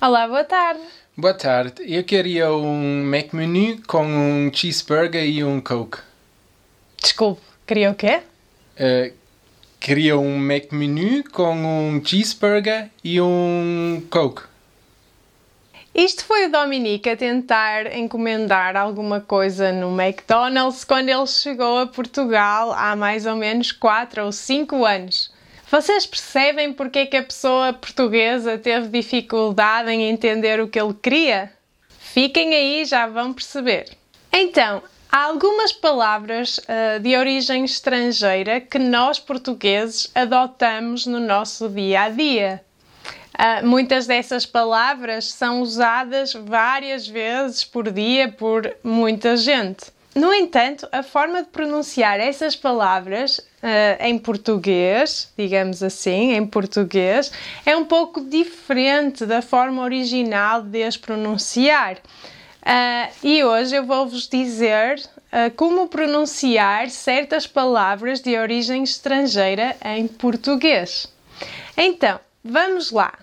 Olá, boa tarde. Boa tarde. Eu queria um McMenu com um cheeseburger e um Coke. Desculpe, queria o quê? Uh, queria um McMenu com um cheeseburger e um Coke. Isto foi o Dominique a tentar encomendar alguma coisa no McDonald's quando ele chegou a Portugal há mais ou menos 4 ou 5 anos. Vocês percebem porque é que a pessoa portuguesa teve dificuldade em entender o que ele queria? Fiquem aí, já vão perceber. Então, há algumas palavras uh, de origem estrangeira que nós portugueses adotamos no nosso dia a dia. Uh, muitas dessas palavras são usadas várias vezes por dia por muita gente. No entanto, a forma de pronunciar essas palavras uh, em português, digamos assim, em português, é um pouco diferente da forma original de as pronunciar. Uh, e hoje eu vou-vos dizer uh, como pronunciar certas palavras de origem estrangeira em português. Então, vamos lá.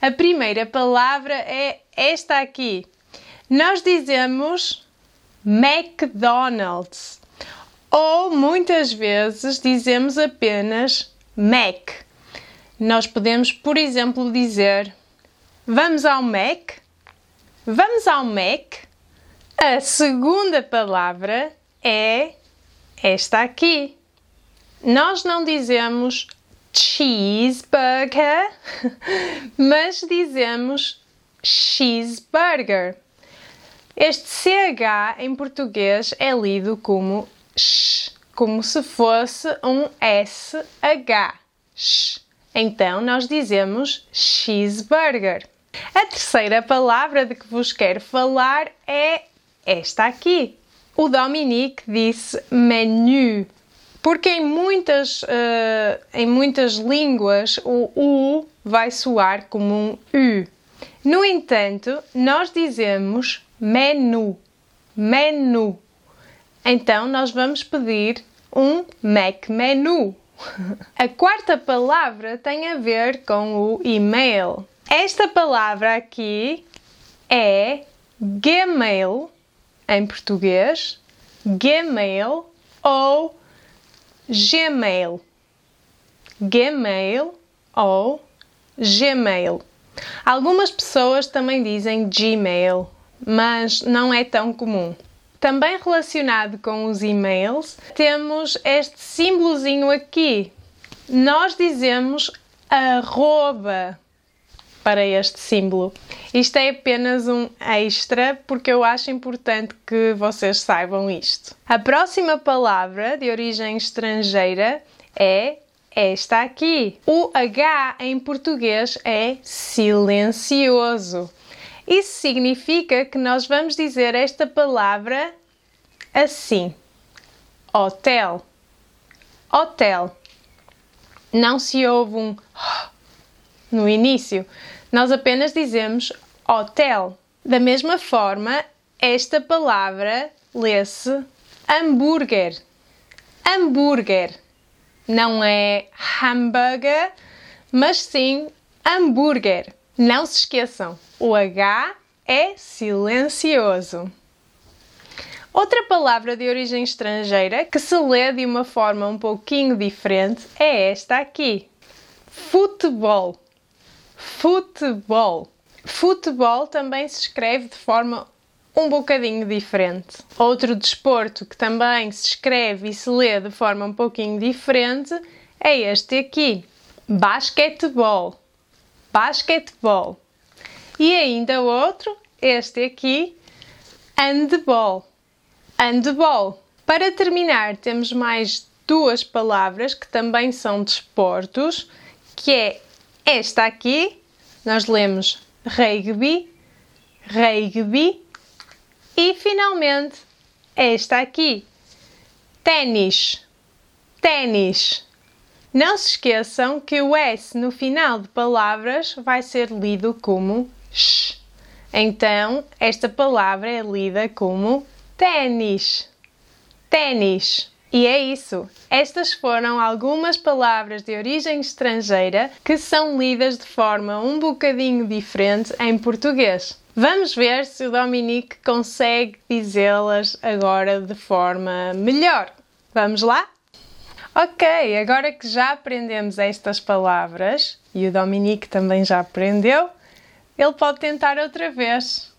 A primeira palavra é esta aqui. Nós dizemos McDonald's. Ou muitas vezes dizemos apenas Mac. Nós podemos, por exemplo, dizer Vamos ao Mac? Vamos ao Mac? A segunda palavra é esta aqui. Nós não dizemos cheeseburger, mas dizemos cheeseburger. Este CH em português é lido como sh, como se fosse um SH. Sh. Então nós dizemos cheeseburger. A terceira palavra de que vos quero falar é esta aqui. O Dominique disse menu, porque em muitas, uh, em muitas línguas o U vai soar como um U. No entanto, nós dizemos menu, menu. Então nós vamos pedir um Mac menu. A quarta palavra tem a ver com o e-mail. Esta palavra aqui é Gmail em português, Gmail ou Gmail. Gmail ou Gmail. Algumas pessoas também dizem Gmail mas não é tão comum. Também relacionado com os e-mails, temos este símbolozinho aqui. Nós dizemos arroba para este símbolo. Isto é apenas um extra porque eu acho importante que vocês saibam isto. A próxima palavra de origem estrangeira é esta aqui. O H em português é silencioso. Isso significa que nós vamos dizer esta palavra assim: hotel. Hotel. Não se ouve um no início. Nós apenas dizemos hotel. Da mesma forma, esta palavra lê-se hambúrguer. Hambúrguer. Não é hambúrguer, mas sim hambúrguer. Não se esqueçam, o H é silencioso. Outra palavra de origem estrangeira que se lê de uma forma um pouquinho diferente é esta aqui: futebol. Futebol. Futebol também se escreve de forma um bocadinho diferente. Outro desporto que também se escreve e se lê de forma um pouquinho diferente é este aqui: basquetebol basquetebol. E ainda outro, este aqui, handball. Handball. Para terminar, temos mais duas palavras que também são desportos, que é esta aqui, nós lemos rugby, rugby, e finalmente esta aqui, ténis, ténis. Não se esqueçam que o S no final de palavras vai ser lido como sh. Então, esta palavra é lida como ténis. Ténis. E é isso. Estas foram algumas palavras de origem estrangeira que são lidas de forma um bocadinho diferente em português. Vamos ver se o Dominique consegue dizê-las agora de forma melhor. Vamos lá? Ok, agora que já aprendemos estas palavras e o Dominique também já aprendeu, ele pode tentar outra vez.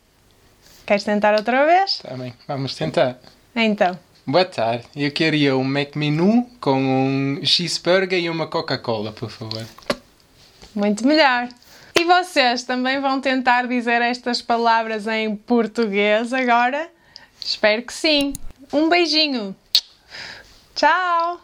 Queres tentar outra vez? Também, vamos tentar. Então. Boa tarde, eu queria um McMenu com um cheeseburger e uma Coca-Cola, por favor. Muito melhor. E vocês também vão tentar dizer estas palavras em português agora? Espero que sim. Um beijinho. Tchau!